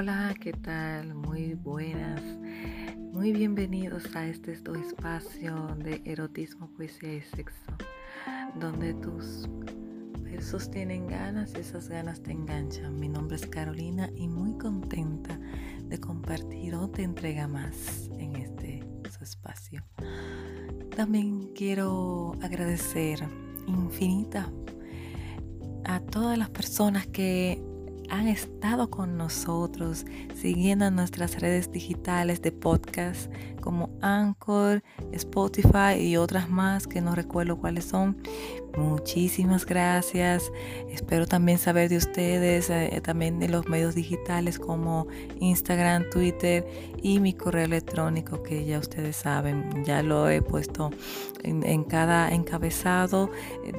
Hola, ¿qué tal? Muy buenas. Muy bienvenidos a este espacio de erotismo, poesía y sexo, donde tus versos tienen ganas y esas ganas te enganchan. Mi nombre es Carolina y muy contenta de compartir otra entrega más en este su espacio. También quiero agradecer infinita a todas las personas que han estado con nosotros siguiendo nuestras redes digitales de podcast como Anchor, Spotify y otras más que no recuerdo cuáles son. Muchísimas gracias. Espero también saber de ustedes, eh, también de los medios digitales como Instagram, Twitter y mi correo electrónico que ya ustedes saben, ya lo he puesto en, cada encabezado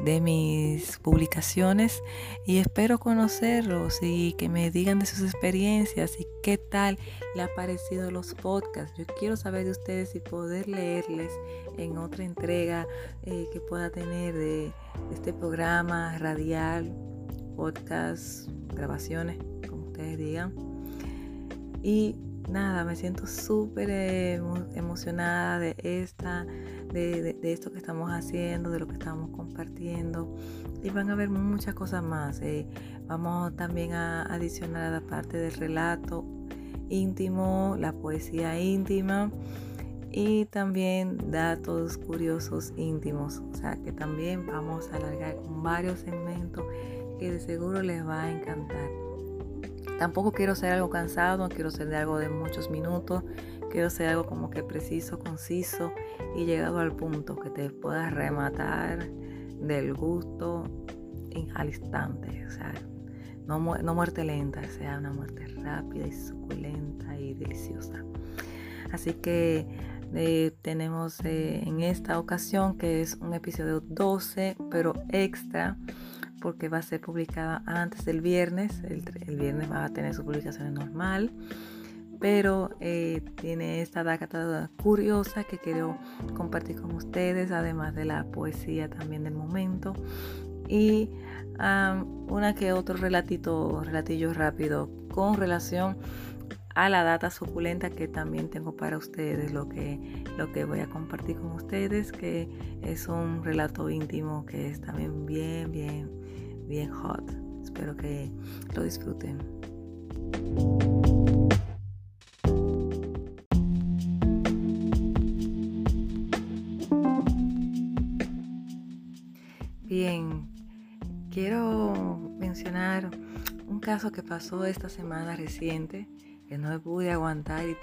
de mis publicaciones y espero conocerlos y que me digan de sus experiencias y qué tal le ha parecido los podcasts. Yo quiero saber de ustedes y poder leerles en otra entrega eh, que pueda tener de este programa radial, podcast, grabaciones, como ustedes digan. Y nada, me siento súper emocionada de esta, de, esto que estamos haciendo, de lo que estamos compartiendo. Y van a ver muchas cosas más. Eh. Vamos también a adicionar la parte del relato íntimo, la poesía íntima y también datos curiosos íntimos. O sea que también vamos a alargar con varios segmentos que de seguro les va a encantar. Tampoco quiero ser algo cansado, quiero ser de algo de muchos minutos, quiero ser algo como que preciso, conciso y llegado al punto que te puedas rematar del gusto al instante. O sea, no, no muerte lenta, sea una muerte rápida y suculenta y deliciosa. Así que eh, tenemos eh, en esta ocasión que es un episodio 12, pero extra, porque va a ser publicada antes del viernes. El, viernes va a tener su publicación normal, pero eh, tiene esta data curiosa que quiero compartir con ustedes, además de la poesía también del momento. Y una que otro relatito, relatillo rápido con relación la data suculenta que también tengo para ustedes, lo que, lo que voy a compartir con ustedes, que es un relato íntimo que es también bien, bien, bien hot. Espero que lo disfruten. Bien, quiero mencionar un caso que pasó esta semana reciente que no pude aguantar y,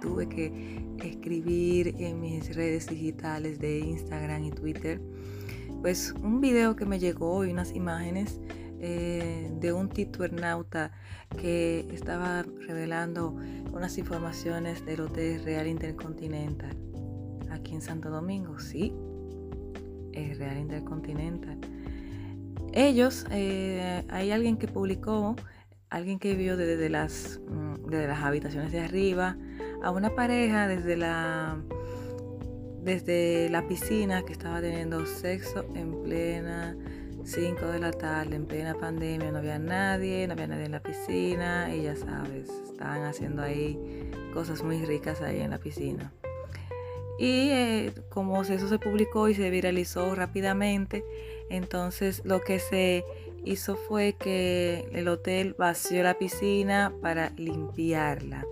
tuve que escribir en mis redes digitales de Instagram y Twitter, pues un video que me llegó y unas imágenes eh, de un tituernauta que estaba revelando unas informaciones del Hotel Real Intercontinental aquí en Santo Domingo. Sí, es Real Intercontinental. Ellos, eh, hay alguien que publicó alguien que vio desde las, mm, desde las habitaciones de arriba a una pareja desde la, desde la piscina que estaba teniendo sexo en plena 5 de la tarde, en plena pandemia, no había nadie, no había nadie en la piscina y ya sabes, estaban haciendo ahí cosas muy ricas ahí en la piscina. Y eh, como eso se publicó y se viralizó rápidamente, entonces lo que se hizo fue que el hotel vació la piscina para limpiarla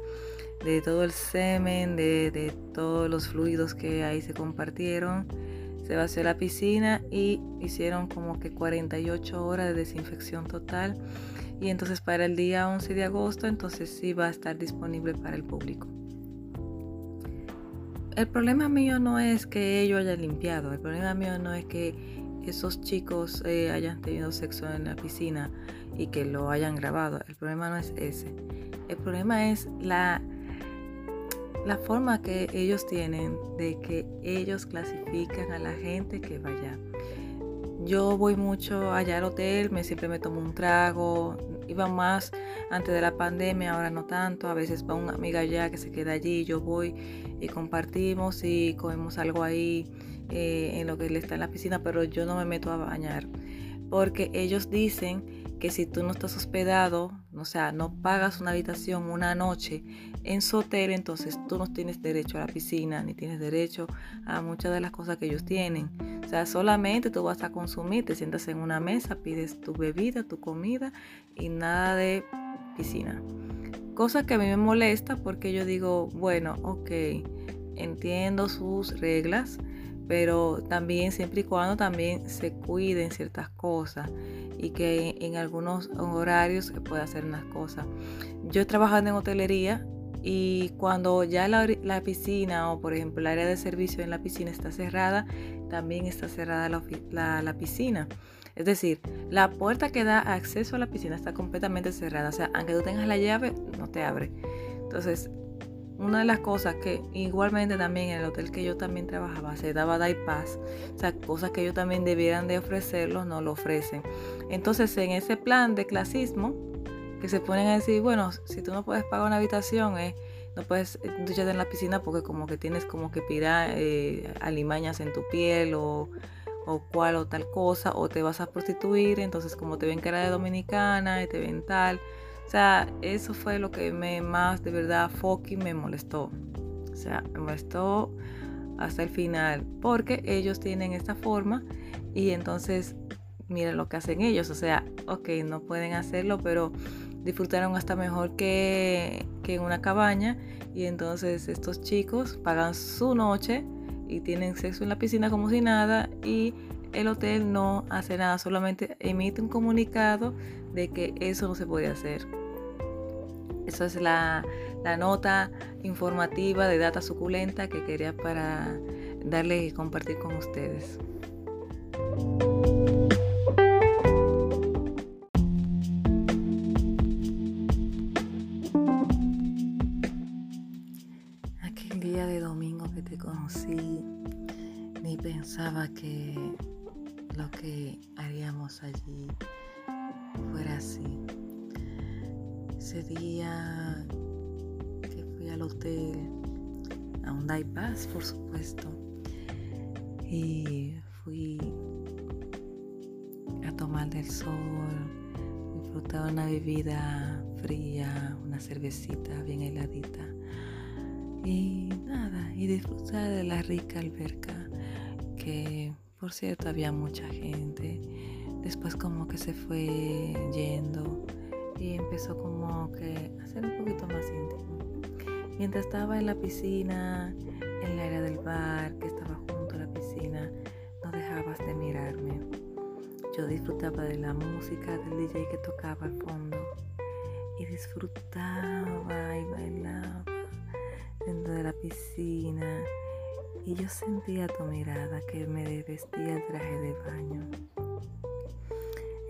de todo el semen, de, todos los fluidos que ahí se compartieron. Se vació la piscina y hicieron como que 48 horas de desinfección total. Y entonces para el día 11 de agosto, entonces sí va a estar disponible para el público. El problema mío no es que ellos hayan limpiado, el problema mío no es que esos chicos eh, hayan tenido sexo en la piscina y que lo hayan grabado. El problema no es ese. El problema es la, la forma que ellos tienen de que ellos clasifican a la gente que vaya. Yo voy mucho allá al hotel, me siempre me tomo un trago. Iba más antes de la pandemia, ahora no tanto. A veces va una amiga allá que se queda allí, yo voy y compartimos y comemos algo ahí eh, en lo que él está en la piscina, pero yo no me meto a bañar porque ellos dicen que si tú no estás hospedado, o sea, no pagas una habitación una noche en su hotel, entonces tú no tienes derecho a la piscina, ni tienes derecho a muchas de las cosas que ellos tienen. O sea, solamente tú vas a consumir, te sientas en una mesa, pides tu bebida, tu comida y nada de piscina. Cosa que a mí me molesta porque yo digo, bueno, ok, entiendo sus reglas, pero también siempre y cuando también se cuiden ciertas cosas y que en algunos horarios se pueda hacer unas cosas. Yo he trabajado en hotelería y cuando ya la, piscina o por ejemplo el área de servicio en la piscina está cerrada, también está cerrada la, la piscina. Es decir, la puerta que da acceso a la piscina está completamente cerrada. O sea, aunque tú tengas la llave, no te abre. Entonces, una de las cosas que igualmente también en el hotel que yo también trabajaba se daba day pass, o sea, cosas que ellos también debieran de ofrecerlos, no lo ofrecen. Entonces, en ese plan de clasismo, que se ponen a decir, bueno, si tú no puedes pagar una habitación, eh, no puedes ducharte en la piscina porque como que tienes como que pirar eh, alimañas en tu piel o, o cual o tal cosa, o te vas a prostituir, entonces como te ven cara de dominicana y te ven tal, o sea, eso fue lo que me más de verdad fucking me molestó. O sea, me molestó hasta el final. Porque ellos tienen esta forma y entonces miren lo que hacen ellos. O sea, ok, no pueden hacerlo, pero disfrutaron hasta mejor que, que en una cabaña. Y entonces estos chicos pagan su noche y tienen sexo en la piscina como si nada. Y el hotel no hace nada, solamente emite un comunicado de que eso no se puede hacer. Esa es la, nota informativa de data suculenta que quería para darle y compartir con ustedes. Lo que haríamos allí fuera así. Ese día que fui al hotel, a un day pass, por supuesto, y fui a tomar del sol, disfrutar una bebida fría, una cervecita bien heladita. Y nada, y disfrutar de la rica alberca que por cierto, había mucha gente. Después como que se fue yendo y empezó como que a ser un poquito más íntimo. Mientras estaba en la piscina, en la área del bar, que estaba junto a la piscina, no dejabas de mirarme. Yo disfrutaba de la música del DJ que tocaba al fondo y disfrutaba y bailaba dentro de la piscina y yo sentía tu mirada que me vestía el traje de baño.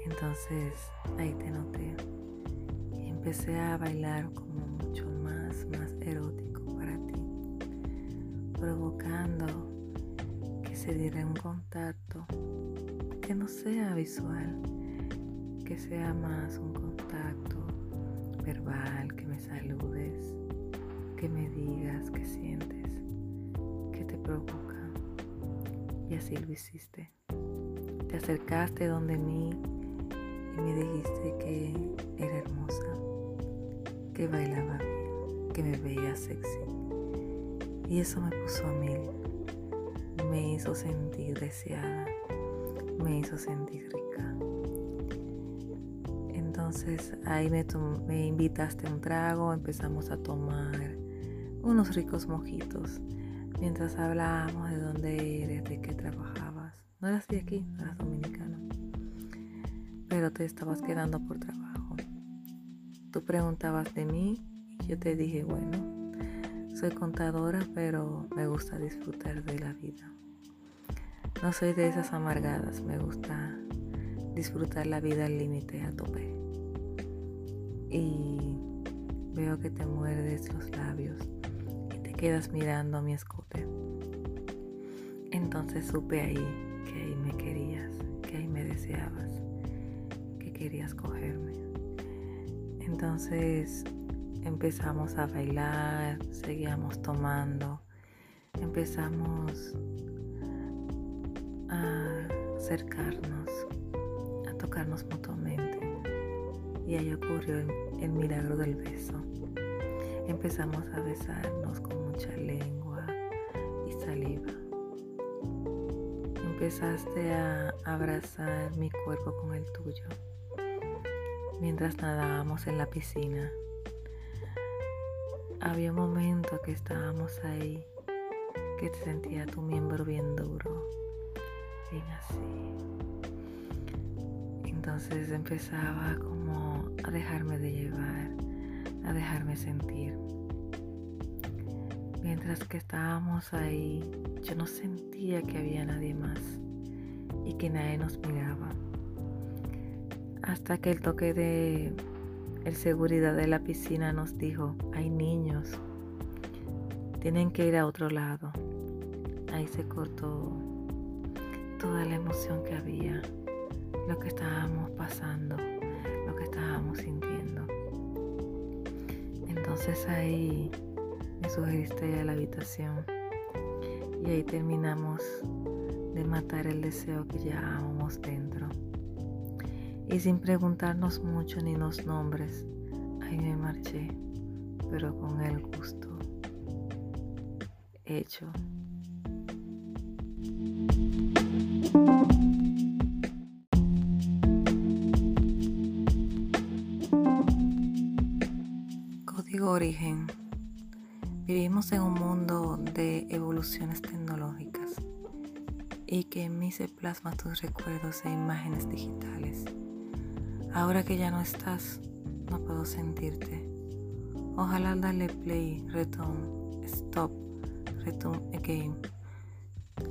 Entonces ahí te noté empecé a bailar como mucho más, más erótico para ti, provocando que se diera un contacto que no sea visual, que sea más un contacto verbal, que me saludes, que me digas que sientes provoca. Y así lo hiciste. Te acercaste donde mí y me dijiste que era hermosa, que bailaba bien, que me veía sexy. Y eso me puso a mil. Me hizo sentir deseada, me hizo sentir rica. Entonces ahí me, me invitaste a un trago, empezamos a tomar unos ricos mojitos mientras hablábamos de dónde eres, de qué trabajabas. No eras de aquí, no eras dominicano, pero te estabas quedando por trabajo. Tú preguntabas de mí y yo te dije, bueno, soy contadora, pero me gusta disfrutar de la vida. No soy de esas amargadas, me gusta disfrutar la vida al límite a tope. Y veo que te muerdes los labios quedas mirando mi escote. Entonces supe ahí que ahí me querías, que ahí me deseabas, que querías cogerme. Entonces empezamos a bailar, seguíamos tomando, empezamos a acercarnos, a tocarnos mutuamente. y ahí ocurrió el, milagro del beso. Empezamos a besarnos con mucha lengua y saliva. Empezaste a abrazar mi cuerpo con el tuyo mientras nadábamos en la piscina. Había un momento que estábamos ahí que te sentía tu miembro bien duro, bien así. Entonces empezaba como a dejarme de llevar, a dejarme sentir. Mientras que estábamos ahí, yo no sentía que había nadie más y que nadie nos miraba. Hasta que el toque de el seguridad de la piscina nos dijo, hay niños, tienen que ir a otro lado. Ahí se cortó toda la emoción que había, lo que estábamos pasando, lo que estábamos sintiendo. Entonces ahí me sugeriste a la habitación y ahí terminamos de matar el deseo que llevábamos dentro. Y sin preguntarnos mucho ni los nombres, ahí me marché, pero con el gusto hecho. Código Origen. Vivimos en un mundo de evoluciones tecnológicas y que en mí se plasman tus recuerdos e imágenes digitales. Ahora que ya no estás, no puedo sentirte. Ojalá darle play, return, stop, return again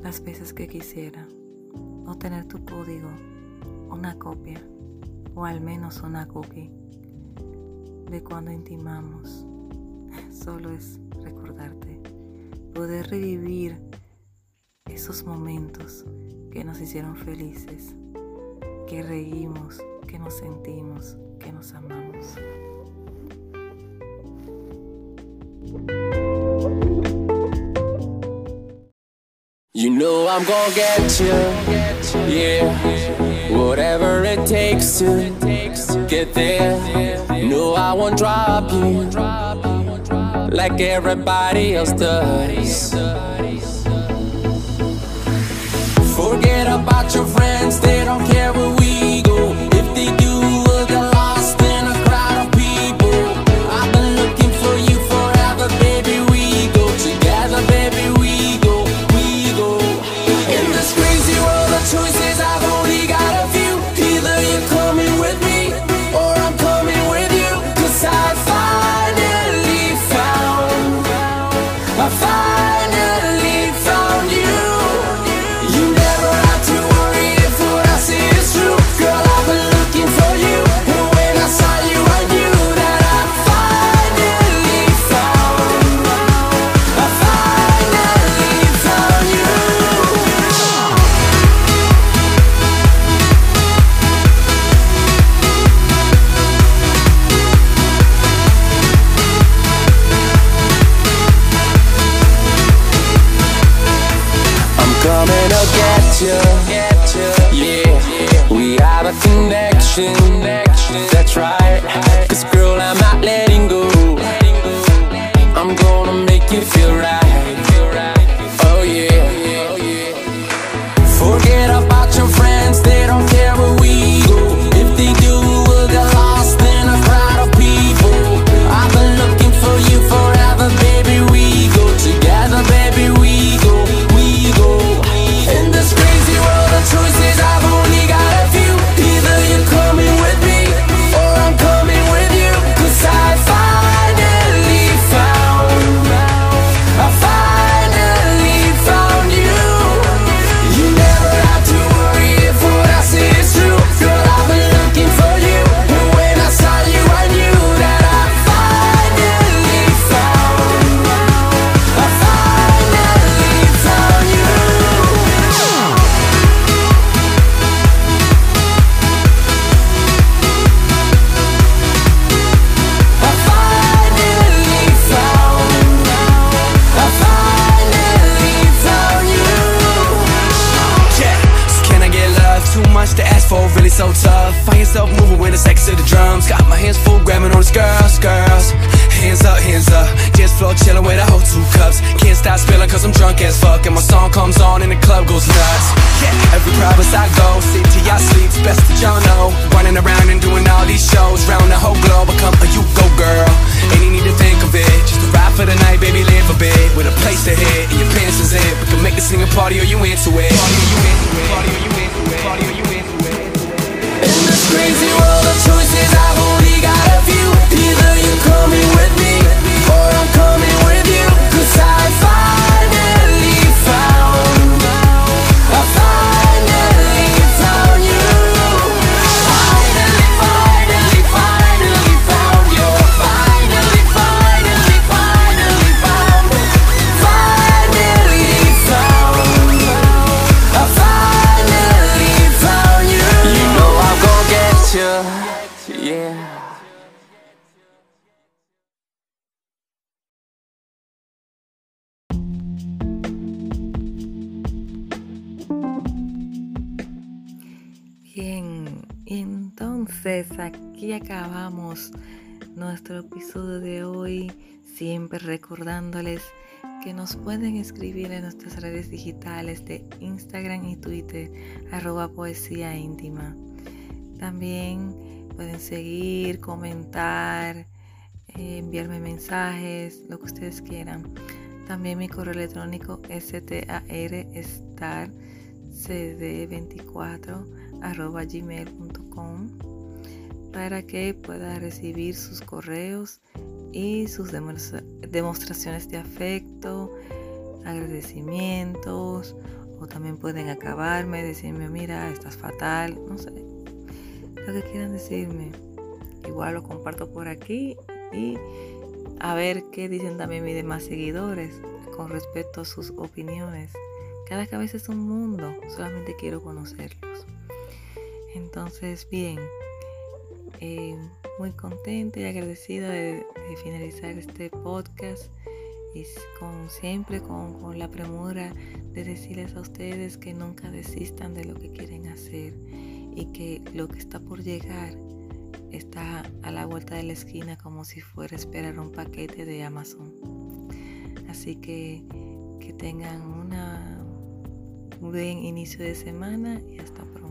las veces que quisiera. O tener tu código, una copia, o al menos una cookie de cuando intimamos. Solo es poder revivir esos momentos que nos hicieron felices, que reímos, que nos sentimos, que nos amamos. You know I'm gonna get you, yeah. Whatever it takes to get there. No, I won't drop you like everybody else does. Forget about your friends, they don't care where we go. The sex of the drums. Got my hands full grabbing on these girls, girls. Hands up, hands up. Just floor chilling with a whole two cups. Can't stop spilling cause I'm drunk as fuck. And my song comes on and the club goes nuts. Yeah, every province I go, till y'all sleep. Best that y'all know. Running around and doing all these shows. Round the whole globe, become a you go girl. Ain't you need to think of it. Just a ride for the night, baby, live a bit. With a place to hit and your pants is in. We can make this thing a party or you into it. Party or you into it. Party or you into it. Party or you into it. In this crazy world of choices, I've only got a few. Either you're coming with entonces aquí acabamos nuestro episodio de hoy, siempre recordándoles que nos pueden escribir en nuestras redes digitales de Instagram y Twitter, arroba poesía íntima. También pueden seguir, comentar, eh, enviarme mensajes, lo que ustedes quieran. También mi correo electrónico starscd24 arroba gmail.com para que pueda recibir sus correos y sus demostraciones de afecto, agradecimientos o también pueden acabarme, decirme mira, estás fatal, no sé, lo que quieran decirme. Igual lo comparto por aquí y a ver qué dicen también mis demás seguidores con respecto a sus opiniones. Cada cabeza es un mundo, solamente quiero conocerlos. Entonces, bien, eh, muy contenta y agradecida de, finalizar este podcast y con siempre con, con la premura de decirles a ustedes que nunca desistan de lo que quieren hacer y que lo que está por llegar está a la vuelta de la esquina como si fuera a esperar un paquete de Amazon. Así que que tengan una, un buen inicio de semana y hasta pronto.